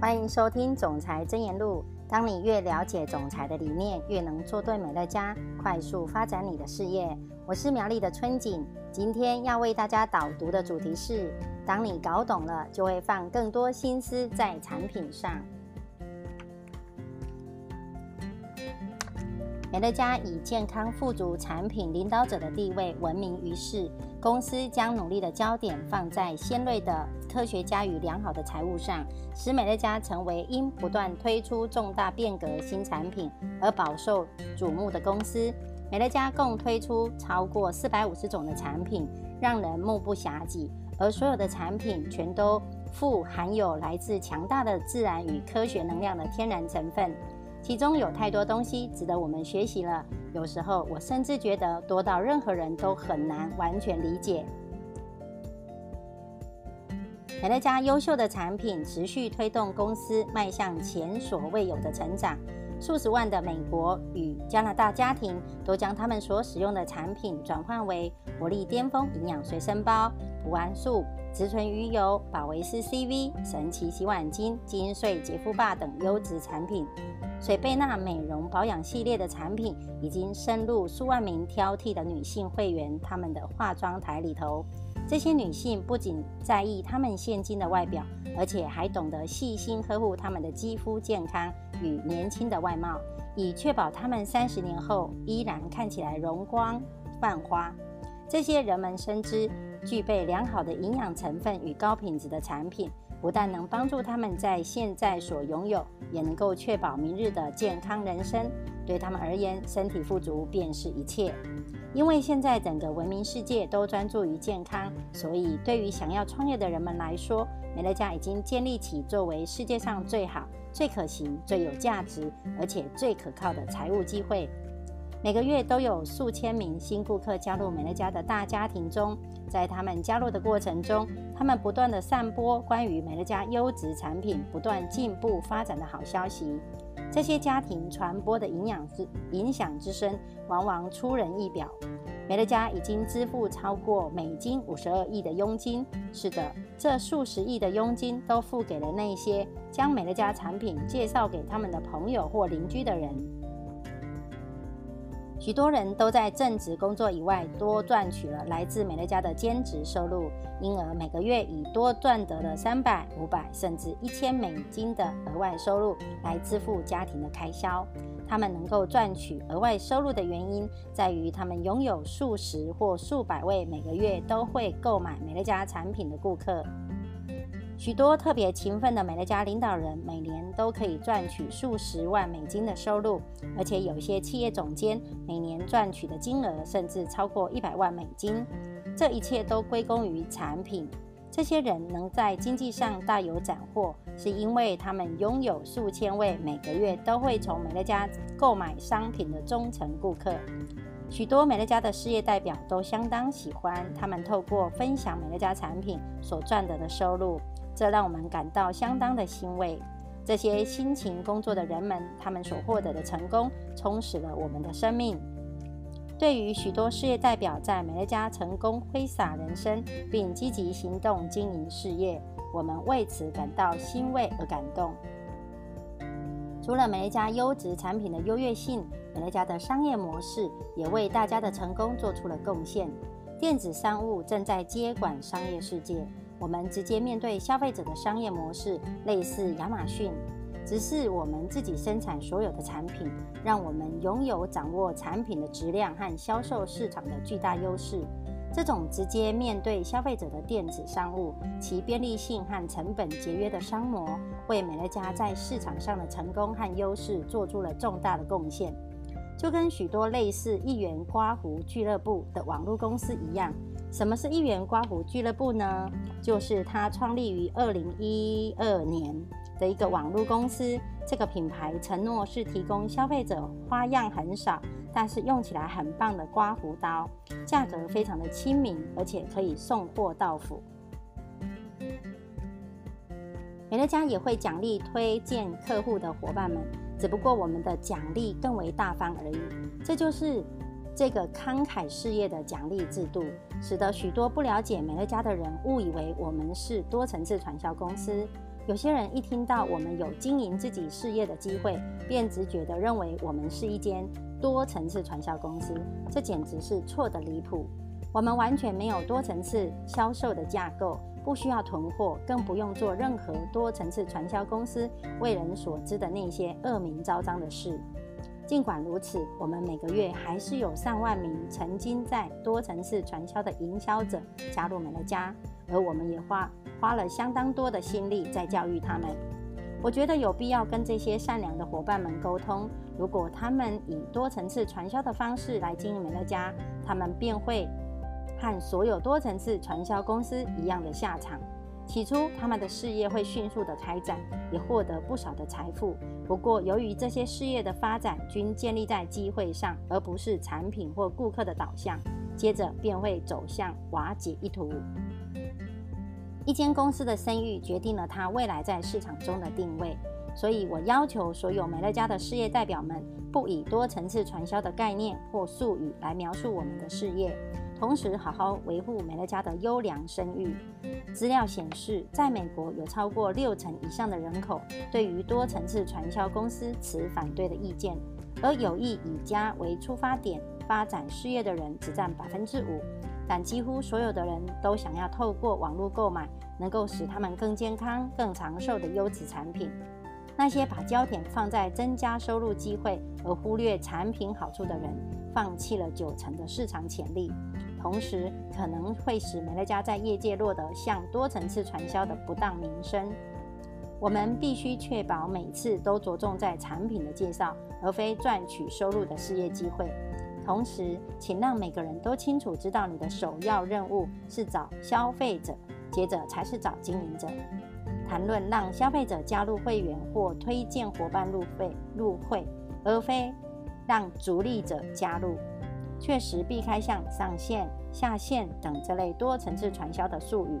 欢迎收听《总裁真言录》。当你越了解总裁的理念，越能做对美乐家，快速发展你的事业。我是苗栗的春景，今天要为大家导读的主题是：当你搞懂了，就会放更多心思在产品上。美乐家以健康富足产品领导者的地位闻名于世。公司将努力的焦点放在先锐的科学家与良好的财务上，使美乐家成为因不断推出重大变革新产品而饱受瞩目的公司。美乐家共推出超过四百五十种的产品，让人目不暇接，而所有的产品全都富含有来自强大的自然与科学能量的天然成分。其中有太多东西值得我们学习了。有时候我甚至觉得多到任何人都很难完全理解。美乐家优秀的产品持续推动公司迈向前所未有的成长。数十万的美国与加拿大家庭都将他们所使用的产品转换为活力巅峰营养随身包、补安素。植醇鱼油、宝维斯 CV、神奇洗碗巾、金穗洁肤霸等优质产品，水贝娜美容保养系列的产品已经深入数万名挑剔的女性会员他们的化妆台里头。这些女性不仅在意她们现今的外表，而且还懂得细心呵护她们的肌肤健康与年轻的外貌，以确保她们三十年后依然看起来容光焕发。这些人们深知。具备良好的营养成分与高品质的产品，不但能帮助他们在现在所拥有，也能够确保明日的健康人生。对他们而言，身体富足便是一切。因为现在整个文明世界都专注于健康，所以对于想要创业的人们来说，美乐家已经建立起作为世界上最好、最可行、最有价值，而且最可靠的财务机会。每个月都有数千名新顾客加入美乐家的大家庭中，在他们加入的过程中，他们不断的散播关于美乐家优质产品不断进步发展的好消息。这些家庭传播的营养之影响之深，往往出人意表。美乐家已经支付超过美金五十二亿的佣金。是的，这数十亿的佣金都付给了那些将美乐家产品介绍给他们的朋友或邻居的人。许多人都在正职工作以外多赚取了来自美乐家的兼职收入，因而每个月以多赚得了三百、五百甚至一千美金的额外收入来支付家庭的开销。他们能够赚取额外收入的原因，在于他们拥有数十或数百位每个月都会购买美乐家产品的顾客。许多特别勤奋的美乐家领导人每年都可以赚取数十万美金的收入，而且有些企业总监每年赚取的金额甚至超过一百万美金。这一切都归功于产品。这些人能在经济上大有斩获，是因为他们拥有数千位每个月都会从美乐家购买商品的忠诚顾客。许多美乐家的事业代表都相当喜欢他们透过分享美乐家产品所赚得的收入。这让我们感到相当的欣慰。这些辛勤工作的人们，他们所获得的成功，充实了我们的生命。对于许多事业代表在美乐家成功挥洒人生，并积极行动经营事业，我们为此感到欣慰而感动。除了美乐家优质产品的优越性，美乐家的商业模式也为大家的成功做出了贡献。电子商务正在接管商业世界。我们直接面对消费者的商业模式，类似亚马逊，只是我们自己生产所有的产品，让我们拥有掌握产品的质量和销售市场的巨大优势。这种直接面对消费者的电子商务，其便利性和成本节约的商模，为美乐家在市场上的成功和优势做出了重大的贡献。就跟许多类似一元刮胡俱乐部的网络公司一样。什么是一元刮胡俱乐部呢？就是它创立于二零一二年的一个网络公司。这个品牌承诺是提供消费者花样很少，但是用起来很棒的刮胡刀，价格非常的亲民，而且可以送货到府。美乐家也会奖励推荐客户的伙伴们，只不过我们的奖励更为大方而已。这就是。这个慷慨事业的奖励制度，使得许多不了解美乐家的人误以为我们是多层次传销公司。有些人一听到我们有经营自己事业的机会，便直觉地认为我们是一间多层次传销公司，这简直是错的离谱。我们完全没有多层次销售的架构，不需要囤货，更不用做任何多层次传销公司为人所知的那些恶名昭彰的事。尽管如此，我们每个月还是有上万名曾经在多层次传销的营销者加入美乐家。而我们也花花了相当多的心力在教育他们。我觉得有必要跟这些善良的伙伴们沟通。如果他们以多层次传销的方式来经营美乐家，他们便会和所有多层次传销公司一样的下场。起初，他们的事业会迅速的开展，也获得不少的财富。不过，由于这些事业的发展均建立在机会上，而不是产品或顾客的导向，接着便会走向瓦解一途。一间公司的声誉决定了它未来在市场中的定位，所以我要求所有美乐家的事业代表们，不以多层次传销的概念或术语来描述我们的事业，同时好好维护美乐家的优良声誉。资料显示，在美国有超过六成以上的人口对于多层次传销公司持反对的意见，而有意以家为出发点发展事业的人只占百分之五。但几乎所有的人都想要透过网络购买能够使他们更健康、更长寿的优质产品。那些把焦点放在增加收入机会而忽略产品好处的人，放弃了九成的市场潜力，同时可能会使美乐家在业界落得像多层次传销的不当名声。我们必须确保每次都着重在产品的介绍，而非赚取收入的事业机会。同时，请让每个人都清楚知道，你的首要任务是找消费者，接着才是找经营者。谈论让消费者加入会员或推荐伙伴入会入会，而非让逐利者加入。确实避开像上线、下线等这类多层次传销的术语，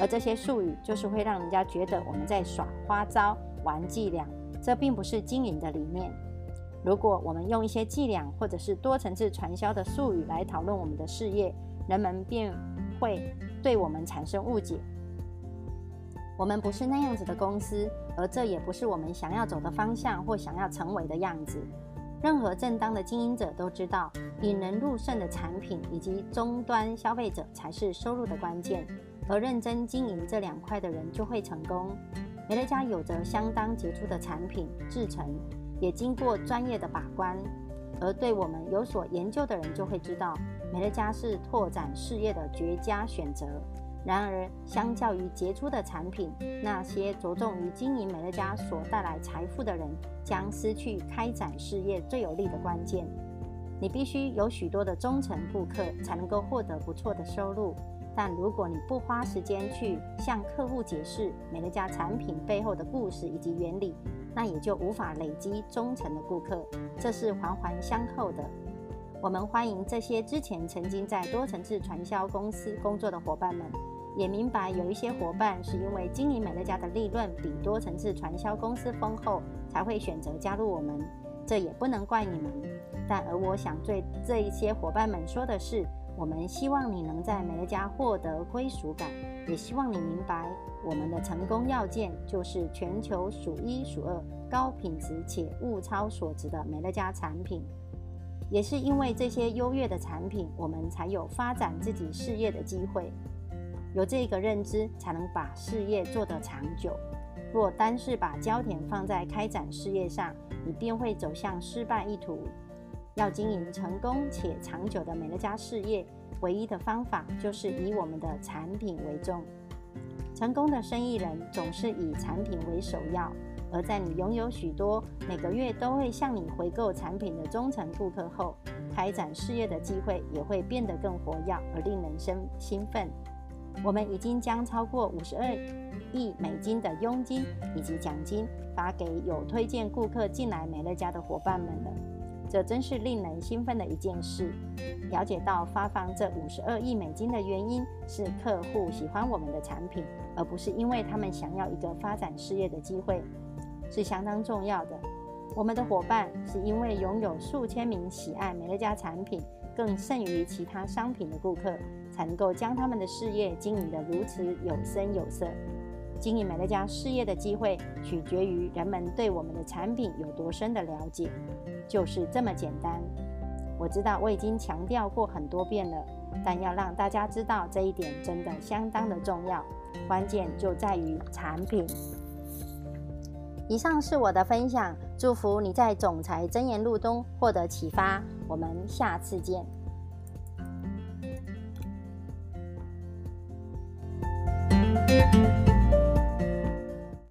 而这些术语就是会让人家觉得我们在耍花招、玩伎俩，这并不是经营的理念。如果我们用一些伎俩或者是多层次传销的术语来讨论我们的事业，人们便会对我们产生误解。我们不是那样子的公司，而这也不是我们想要走的方向或想要成为的样子。任何正当的经营者都知道，引人入胜的产品以及终端消费者才是收入的关键，而认真经营这两块的人就会成功。美乐家有着相当杰出的产品制成。也经过专业的把关，而对我们有所研究的人就会知道，美乐家是拓展事业的绝佳选择。然而，相较于杰出的产品，那些着重于经营美乐家所带来财富的人，将失去开展事业最有利的关键。你必须有许多的忠诚顾客，才能够获得不错的收入。但如果你不花时间去向客户解释美乐家产品背后的故事以及原理，那也就无法累积忠诚的顾客，这是环环相扣的。我们欢迎这些之前曾经在多层次传销公司工作的伙伴们，也明白有一些伙伴是因为经营美乐家的利润比多层次传销公司丰厚，才会选择加入我们。这也不能怪你们。但而我想对这一些伙伴们说的是。我们希望你能在美乐家获得归属感，也希望你明白，我们的成功要件就是全球数一数二、高品质且物超所值的美乐家产品。也是因为这些优越的产品，我们才有发展自己事业的机会。有这个认知，才能把事业做得长久。若单是把焦点放在开展事业上，你便会走向失败一途。要经营成功且长久的美乐家事业，唯一的方法就是以我们的产品为重。成功的生意人总是以产品为首要，而在你拥有许多每个月都会向你回购产品的忠诚顾客后，开展事业的机会也会变得更活跃而令人生兴奋。我们已经将超过五十二亿美金的佣金以及奖金发给有推荐顾客进来美乐家的伙伴们了。这真是令人兴奋的一件事。了解到发放这五十二亿美金的原因是客户喜欢我们的产品，而不是因为他们想要一个发展事业的机会，是相当重要的。我们的伙伴是因为拥有数千名喜爱美乐家产品更胜于其他商品的顾客，才能够将他们的事业经营得如此有声有色。经营美乐家事业的机会，取决于人们对我们的产品有多深的了解，就是这么简单。我知道我已经强调过很多遍了，但要让大家知道这一点真的相当的重要。关键就在于产品。以上是我的分享，祝福你在总裁真言录中获得启发。我们下次见。